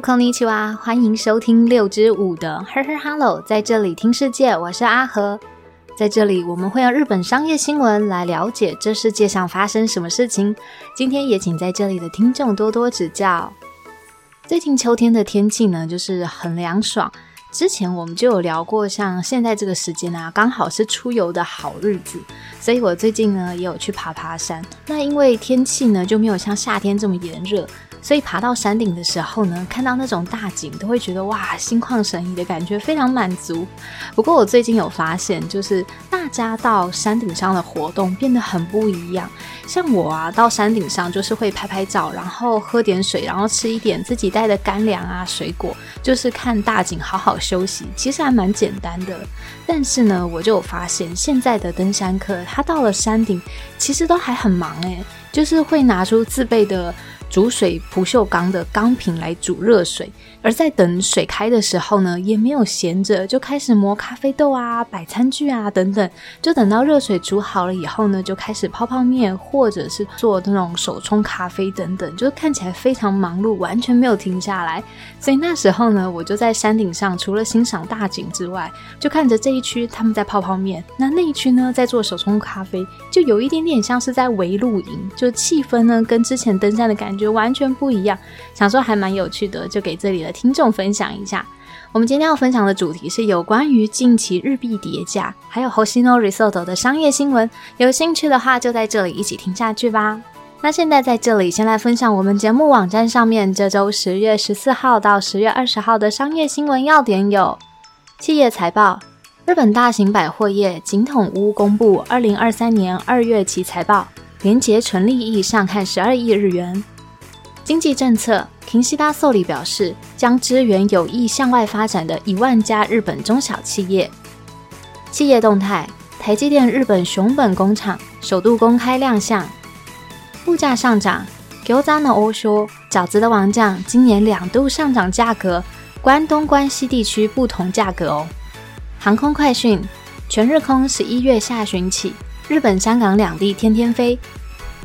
こんにちは，欢迎收听六之五的呵呵 Hello，在这里听世界，我是阿和。在这里，我们会用日本商业新闻来了解这世界上发生什么事情。今天也请在这里的听众多多指教。最近秋天的天气呢，就是很凉爽。之前我们就有聊过，像现在这个时间啊，刚好是出游的好日子，所以我最近呢也有去爬爬山。那因为天气呢就没有像夏天这么炎热。所以爬到山顶的时候呢，看到那种大景，都会觉得哇，心旷神怡的感觉非常满足。不过我最近有发现，就是大家到山顶上的活动变得很不一样。像我啊，到山顶上就是会拍拍照，然后喝点水，然后吃一点自己带的干粮啊、水果，就是看大景，好好休息。其实还蛮简单的。但是呢，我就有发现，现在的登山客他到了山顶，其实都还很忙诶，就是会拿出自备的。煮水不锈钢的钢瓶来煮热水，而在等水开的时候呢，也没有闲着，就开始磨咖啡豆啊、摆餐具啊等等。就等到热水煮好了以后呢，就开始泡泡面，或者是做那种手冲咖啡等等，就看起来非常忙碌，完全没有停下来。所以那时候呢，我就在山顶上，除了欣赏大景之外，就看着这一区他们在泡泡面，那那一区呢在做手冲咖啡，就有一点点像是在围露营，就气氛呢跟之前登山的感觉觉。完全不一样，想说还蛮有趣的，就给这里的听众分享一下。我们今天要分享的主题是有关于近期日币跌价，还有 Hosino Resort 的商业新闻。有兴趣的话，就在这里一起听下去吧。那现在在这里先来分享我们节目网站上面这周十月十四号到十月二十号的商业新闻要点有：企业财报，日本大型百货业井筒屋公布二零二三年二月期财报，连结纯利益上看十二亿日元。经济政策，平西达寿里表示，将支援有意向外发展的一万家日本中小企业。企业动态，台积电日本熊本工厂首度公开亮相。物价上涨，牛杂的欧说，饺子的王酱今年两度上涨价格，关东关西地区不同价格哦。航空快讯，全日空十一月下旬起，日本、香港两地天天飞。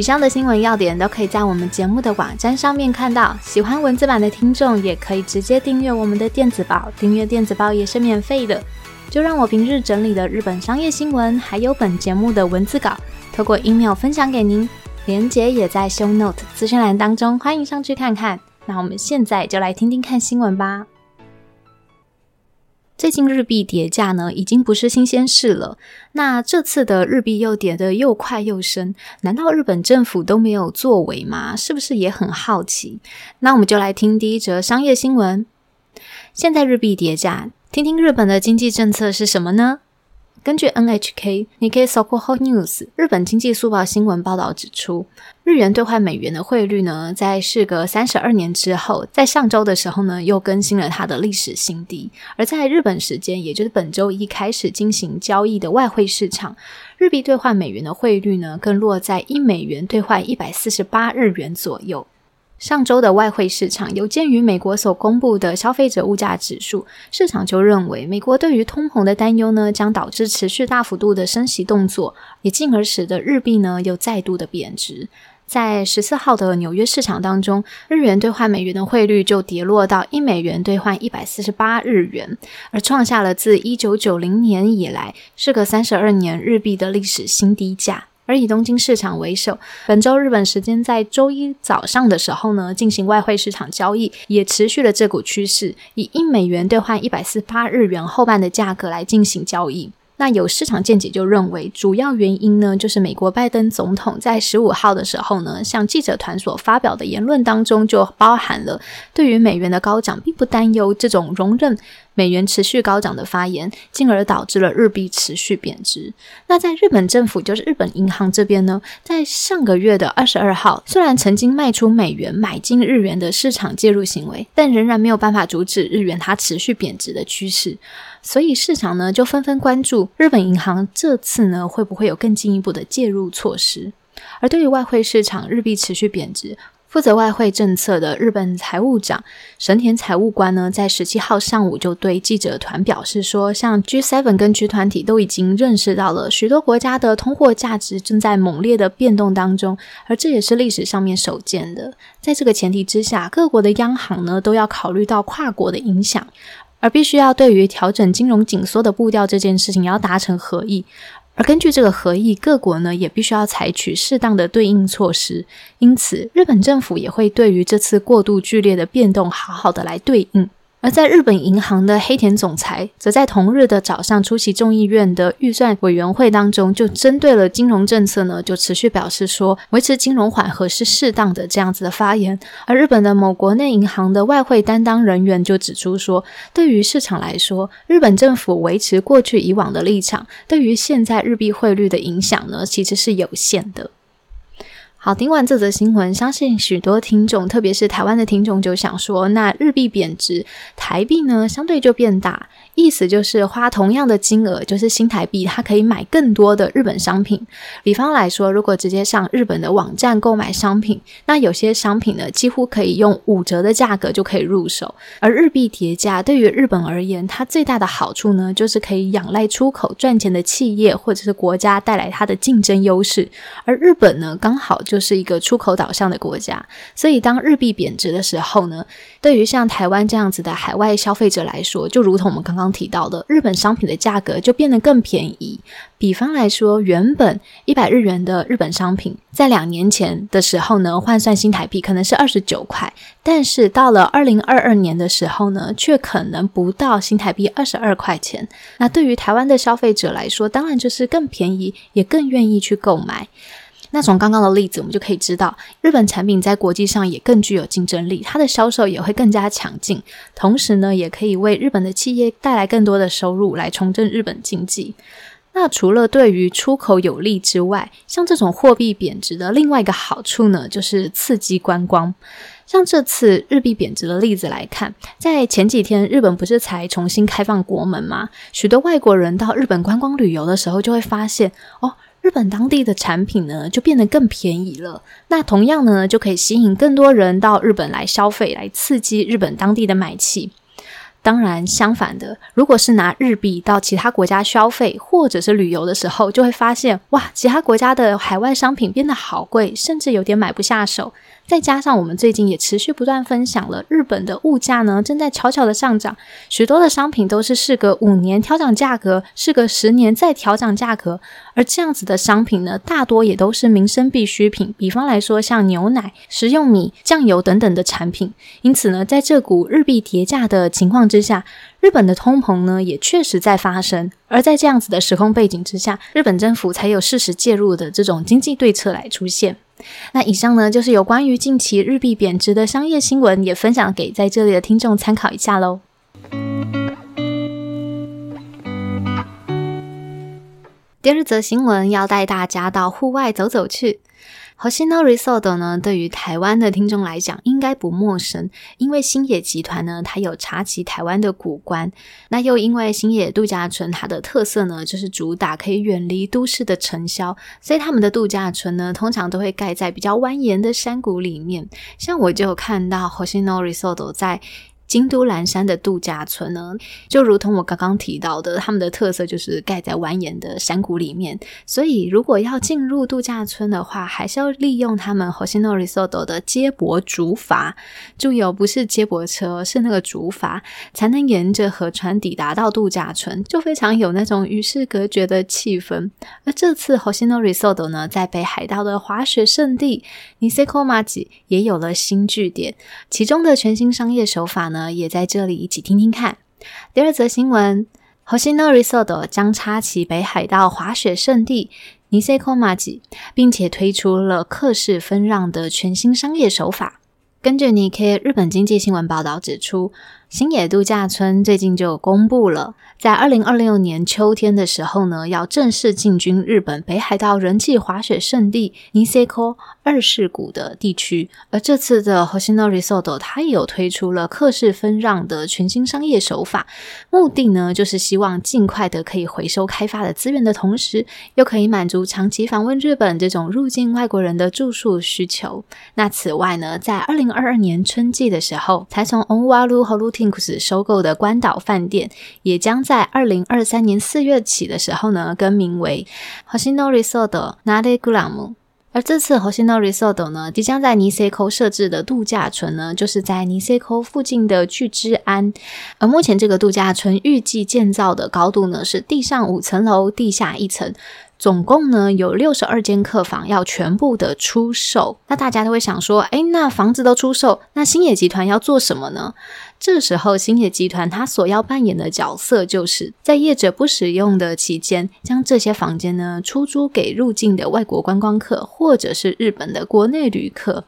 以上的新闻要点都可以在我们节目的网站上面看到。喜欢文字版的听众也可以直接订阅我们的电子报，订阅电子报也是免费的。就让我平日整理的日本商业新闻，还有本节目的文字稿，透过 email 分享给您，连接也在 show note 资讯栏当中，欢迎上去看看。那我们现在就来听听看新闻吧。最近日币跌价呢，已经不是新鲜事了。那这次的日币又跌得又快又深，难道日本政府都没有作为吗？是不是也很好奇？那我们就来听第一则商业新闻。现在日币跌价，听听日本的经济政策是什么呢？根据 NHK Nikkei Sokoho News 日本经济速报新闻报道指出，日元兑换美元的汇率呢，在事隔三十二年之后，在上周的时候呢，又更新了它的历史新低。而在日本时间，也就是本周一开始进行交易的外汇市场，日币兑换美元的汇率呢，更落在一美元兑换一百四十八日元左右。上周的外汇市场，有鉴于美国所公布的消费者物价指数，市场就认为美国对于通膨的担忧呢，将导致持续大幅度的升息动作，也进而使得日币呢又再度的贬值。在十四号的纽约市场当中，日元兑换美元的汇率就跌落到一美元兑换一百四十八日元，而创下了自一九九零年以来，事隔三十二年日币的历史新低价。而以东京市场为首，本周日本时间在周一早上的时候呢，进行外汇市场交易，也持续了这股趋势，以一美元兑换一百四十八日元后半的价格来进行交易。那有市场见解就认为，主要原因呢，就是美国拜登总统在十五号的时候呢，向记者团所发表的言论当中，就包含了对于美元的高涨并不担忧这种容忍美元持续高涨的发言，进而导致了日币持续贬值。那在日本政府，就是日本银行这边呢，在上个月的二十二号，虽然曾经卖出美元买进日元的市场介入行为，但仍然没有办法阻止日元它持续贬值的趋势。所以市场呢就纷纷关注日本银行这次呢会不会有更进一步的介入措施。而对于外汇市场日币持续贬值，负责外汇政策的日本财务长神田财务官呢，在十七号上午就对记者团表示说，像 G7 跟 G 团体都已经认识到了许多国家的通货价值正在猛烈的变动当中，而这也是历史上面首见的。在这个前提之下，各国的央行呢都要考虑到跨国的影响，而必须要对于调整金融紧缩的步调这件事情要达成合意。而根据这个合议，各国呢也必须要采取适当的对应措施。因此，日本政府也会对于这次过度剧烈的变动，好好的来对应。而在日本银行的黑田总裁，则在同日的早上出席众议院的预算委员会当中，就针对了金融政策呢，就持续表示说，维持金融缓和是适当的这样子的发言。而日本的某国内银行的外汇担当人员就指出说，对于市场来说，日本政府维持过去以往的立场，对于现在日币汇率的影响呢，其实是有限的。好，听完这则新闻，相信许多听众，特别是台湾的听众，就想说，那日币贬值，台币呢相对就变大。意思就是花同样的金额，就是新台币，它可以买更多的日本商品。比方来说，如果直接上日本的网站购买商品，那有些商品呢，几乎可以用五折的价格就可以入手。而日币叠加对于日本而言，它最大的好处呢，就是可以仰赖出口赚钱的企业或者是国家带来它的竞争优势。而日本呢，刚好就是一个出口导向的国家，所以当日币贬值的时候呢，对于像台湾这样子的海外消费者来说，就如同我们刚刚提到的，日本商品的价格就变得更便宜。比方来说，原本一百日元的日本商品，在两年前的时候呢，换算新台币可能是二十九块，但是到了二零二二年的时候呢，却可能不到新台币二十二块钱。那对于台湾的消费者来说，当然就是更便宜，也更愿意去购买。那从刚刚的例子，我们就可以知道，日本产品在国际上也更具有竞争力，它的销售也会更加强劲，同时呢，也可以为日本的企业带来更多的收入，来重振日本经济。那除了对于出口有利之外，像这种货币贬值的另外一个好处呢，就是刺激观光。像这次日币贬值的例子来看，在前几天日本不是才重新开放国门吗？许多外国人到日本观光旅游的时候，就会发现哦。日本当地的产品呢，就变得更便宜了。那同样呢，就可以吸引更多人到日本来消费，来刺激日本当地的买气。当然，相反的，如果是拿日币到其他国家消费或者是旅游的时候，就会发现哇，其他国家的海外商品变得好贵，甚至有点买不下手。再加上我们最近也持续不断分享了，日本的物价呢正在悄悄的上涨，许多的商品都是事隔五年调涨价格，事隔十年再调涨价格，而这样子的商品呢，大多也都是民生必需品，比方来说像牛奶、食用米、酱油等等的产品。因此呢，在这股日币叠价的情况之下，日本的通膨呢也确实在发生。而在这样子的时空背景之下，日本政府才有适时介入的这种经济对策来出现。那以上呢，就是有关于近期日币贬值的商业新闻，也分享给在这里的听众参考一下喽。第二则新闻要带大家到户外走走去。Hoshino Resort 呢，对于台湾的听众来讲应该不陌生，因为星野集团呢，它有查旗台湾的古关，那又因为星野度假村它的特色呢，就是主打可以远离都市的尘嚣，所以他们的度假村呢，通常都会盖在比较蜿蜒的山谷里面。像我就有看到 Hoshino Resort 在。京都岚山的度假村呢，就如同我刚刚提到的，他们的特色就是盖在蜿蜒的山谷里面。所以，如果要进入度假村的话，还是要利用他们 Hoshino Resort 的接驳竹筏。注意哦，不是接驳车，是那个竹筏，才能沿着河川抵达到度假村，就非常有那种与世隔绝的气氛。而这次 Hoshino Resort 呢，在北海道的滑雪胜地 Nisekomaji 也有了新据点，其中的全新商业手法呢。也在这里一起听听看。第二则新闻，Hoshino Resort 将插旗北海道滑雪胜地 Nisekomaji，并且推出了客室分让的全新商业手法。根据 Nikkei 日本经济新闻报道指出新野度假村最近就公布了，在二零二六年秋天的时候呢，要正式进军日本北海道人气滑雪胜地 Niseko 二世谷的地区。而这次的 Hoshino Resort 它也有推出了客式分让的全新商业手法，目的呢就是希望尽快的可以回收开发的资源的同时，又可以满足长期访问日本这种入境外国人的住宿需求。那此外呢，在二零二二年春季的时候，才从 Onwaru 和 Lutin Tinks 收购的关岛饭店，也将在二零二三年四月起的时候呢，更名为 Hoshino Resort Nadeguramu。而这次 Hoshino Resort 呢，即将在 Niseko 设置的度假村呢，就是在 Niseko 附近的巨之安。而目前这个度假村预计建造的高度呢，是地上五层楼，地下一层。总共呢有六十二间客房要全部的出售，那大家都会想说，哎，那房子都出售，那星野集团要做什么呢？这时候，星野集团它所要扮演的角色，就是在业者不使用的期间，将这些房间呢出租给入境的外国观光客，或者是日本的国内旅客。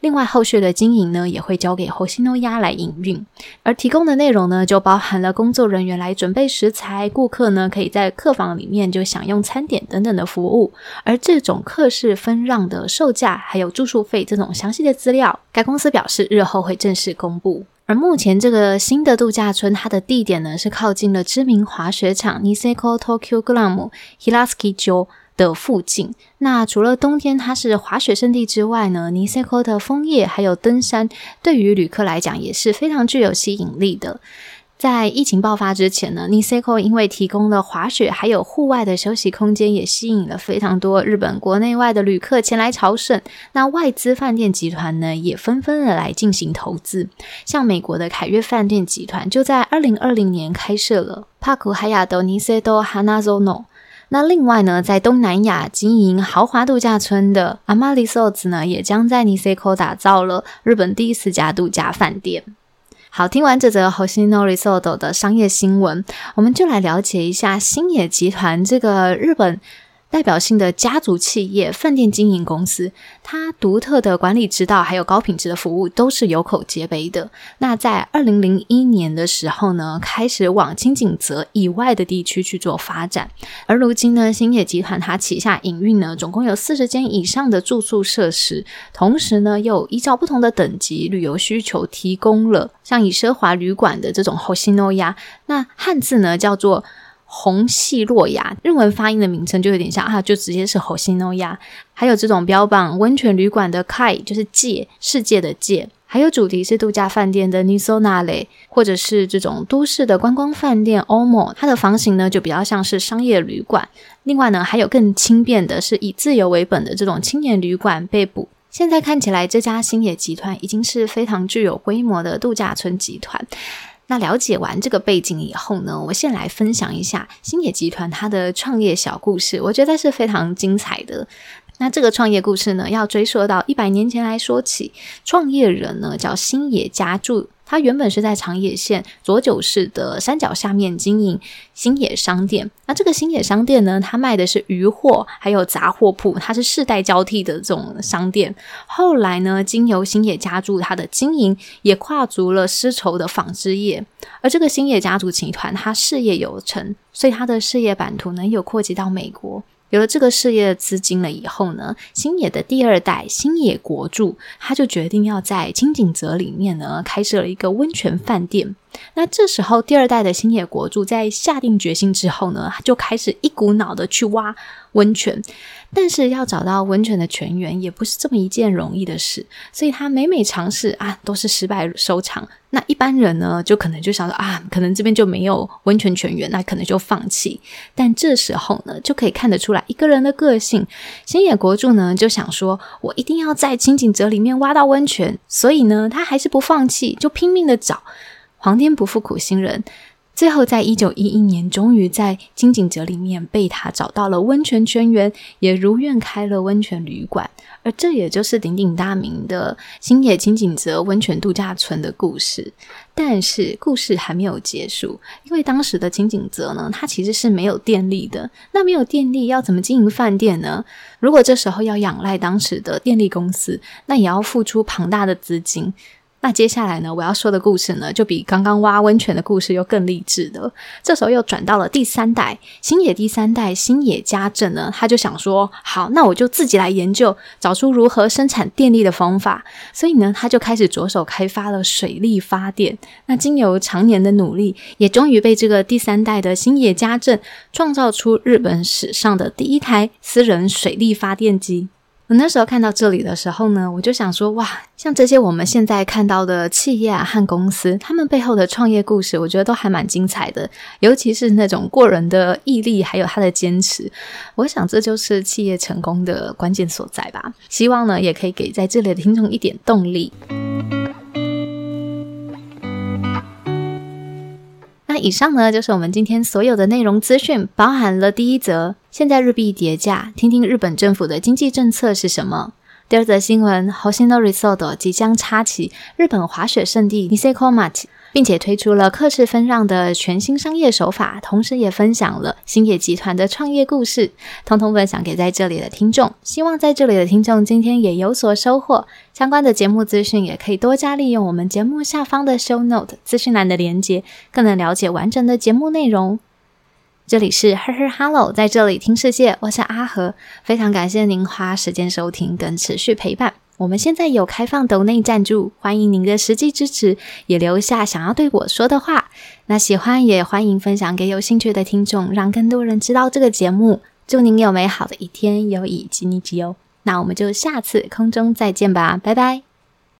另外，后续的经营呢，也会交给后西诺亚来营运，而提供的内容呢，就包含了工作人员来准备食材，顾客呢可以在客房里面就享用餐点等等的服务。而这种客式分让的售价，还有住宿费这种详细的资料，该公司表示日后会正式公布。而目前这个新的度假村，它的地点呢是靠近了知名滑雪场 Niseko Tokyo Glam Hilaski Jo 的附近。那除了冬天它是滑雪胜地之外呢，Niseko 的枫叶还有登山，对于旅客来讲也是非常具有吸引力的。在疫情爆发之前呢，Niseko 因为提供了滑雪还有户外的休息空间，也吸引了非常多日本国内外的旅客前来朝圣。那外资饭店集团呢，也纷纷的来进行投资。像美国的凯悦饭店集团就在二零二零年开设了 Park Hyatt Niseko Hanazono。那另外呢，在东南亚经营豪华度假村的 Amalisots 呢，也将在 Niseko 打造了日本第四家度假饭店。好，听完这则 h o s h i n o r i s o t o 的商业新闻，我们就来了解一下星野集团这个日本。代表性的家族企业饭店经营公司，它独特的管理之道还有高品质的服务都是有口皆碑的。那在二零零一年的时候呢，开始往清景泽以外的地区去做发展。而如今呢，星野集团它旗下营运呢，总共有四十间以上的住宿设施，同时呢，又依照不同的等级旅游需求，提供了像以奢华旅馆的这种 Hoshinoya，那汉字呢叫做。红系洛亚，日文发音的名称就有点像啊，就直接是红系诺亚。还有这种标榜温泉旅馆的 Kai，就是界世界的界。还有主题是度假饭店的 Nisonale，或者是这种都市的观光饭店 Omo，它的房型呢就比较像是商业旅馆。另外呢，还有更轻便的是以自由为本的这种青年旅馆被捕。现在看起来，这家星野集团已经是非常具有规模的度假村集团。那了解完这个背景以后呢，我先来分享一下星野集团它的创业小故事，我觉得是非常精彩的。那这个创业故事呢，要追溯到一百年前来说起，创业人呢叫星野家助。他原本是在长野县佐久市的山脚下面经营新野商店。那这个新野商店呢，他卖的是鱼货，还有杂货铺，它是世代交替的这种商店。后来呢，经由新野家族他的经营，也跨足了丝绸的纺织业。而这个新野家族集团，他事业有成，所以他的事业版图呢，有扩及到美国。有了这个事业资金了以后呢，星野的第二代星野国柱，他就决定要在清景泽里面呢开设了一个温泉饭店。那这时候，第二代的星野国柱在下定决心之后呢，他就开始一股脑的去挖温泉。但是要找到温泉的泉源也不是这么一件容易的事，所以他每每尝试啊，都是失败收场。那一般人呢，就可能就想说啊，可能这边就没有温泉泉源，那可能就放弃。但这时候呢，就可以看得出来一个人的个性。星野国柱呢，就想说，我一定要在清景泽里面挖到温泉，所以呢，他还是不放弃，就拼命的找。皇天不负苦心人。最后，在一九一一年，终于在金井泽里面被他找到了温泉泉源，也如愿开了温泉旅馆。而这也就是鼎鼎大名的星野金井泽温泉度假村的故事。但是，故事还没有结束，因为当时的金井泽呢，它其实是没有电力的。那没有电力，要怎么经营饭店呢？如果这时候要仰赖当时的电力公司，那也要付出庞大的资金。那接下来呢，我要说的故事呢，就比刚刚挖温泉的故事又更励志的。这时候又转到了第三代星野第三代星野家政呢，他就想说，好，那我就自己来研究，找出如何生产电力的方法。所以呢，他就开始着手开发了水力发电。那经由常年的努力，也终于被这个第三代的星野家政创造出日本史上的第一台私人水力发电机。我那时候看到这里的时候呢，我就想说，哇，像这些我们现在看到的企业啊和公司，他们背后的创业故事，我觉得都还蛮精彩的，尤其是那种过人的毅力，还有他的坚持。我想这就是企业成功的关键所在吧。希望呢，也可以给在这里的听众一点动力。以上呢，就是我们今天所有的内容资讯，包含了第一则，现在日币跌价，听听日本政府的经济政策是什么；第二则新闻，Hoshino Resort 即将插旗日本滑雪胜地 Niseko Mach。并且推出了克制分让的全新商业手法，同时也分享了星野集团的创业故事，通通分享给在这里的听众。希望在这里的听众今天也有所收获。相关的节目资讯也可以多加利用我们节目下方的 show note 资讯栏的连接，更能了解完整的节目内容。这里是 Her Her Hello，在这里听世界，我是阿和，非常感谢您花时间收听跟持续陪伴。我们现在有开放抖内赞助，欢迎您的实际支持，也留下想要对我说的话。那喜欢也欢迎分享给有兴趣的听众，让更多人知道这个节目。祝您有美好的一天，有以及你吉哦。那我们就下次空中再见吧，拜拜。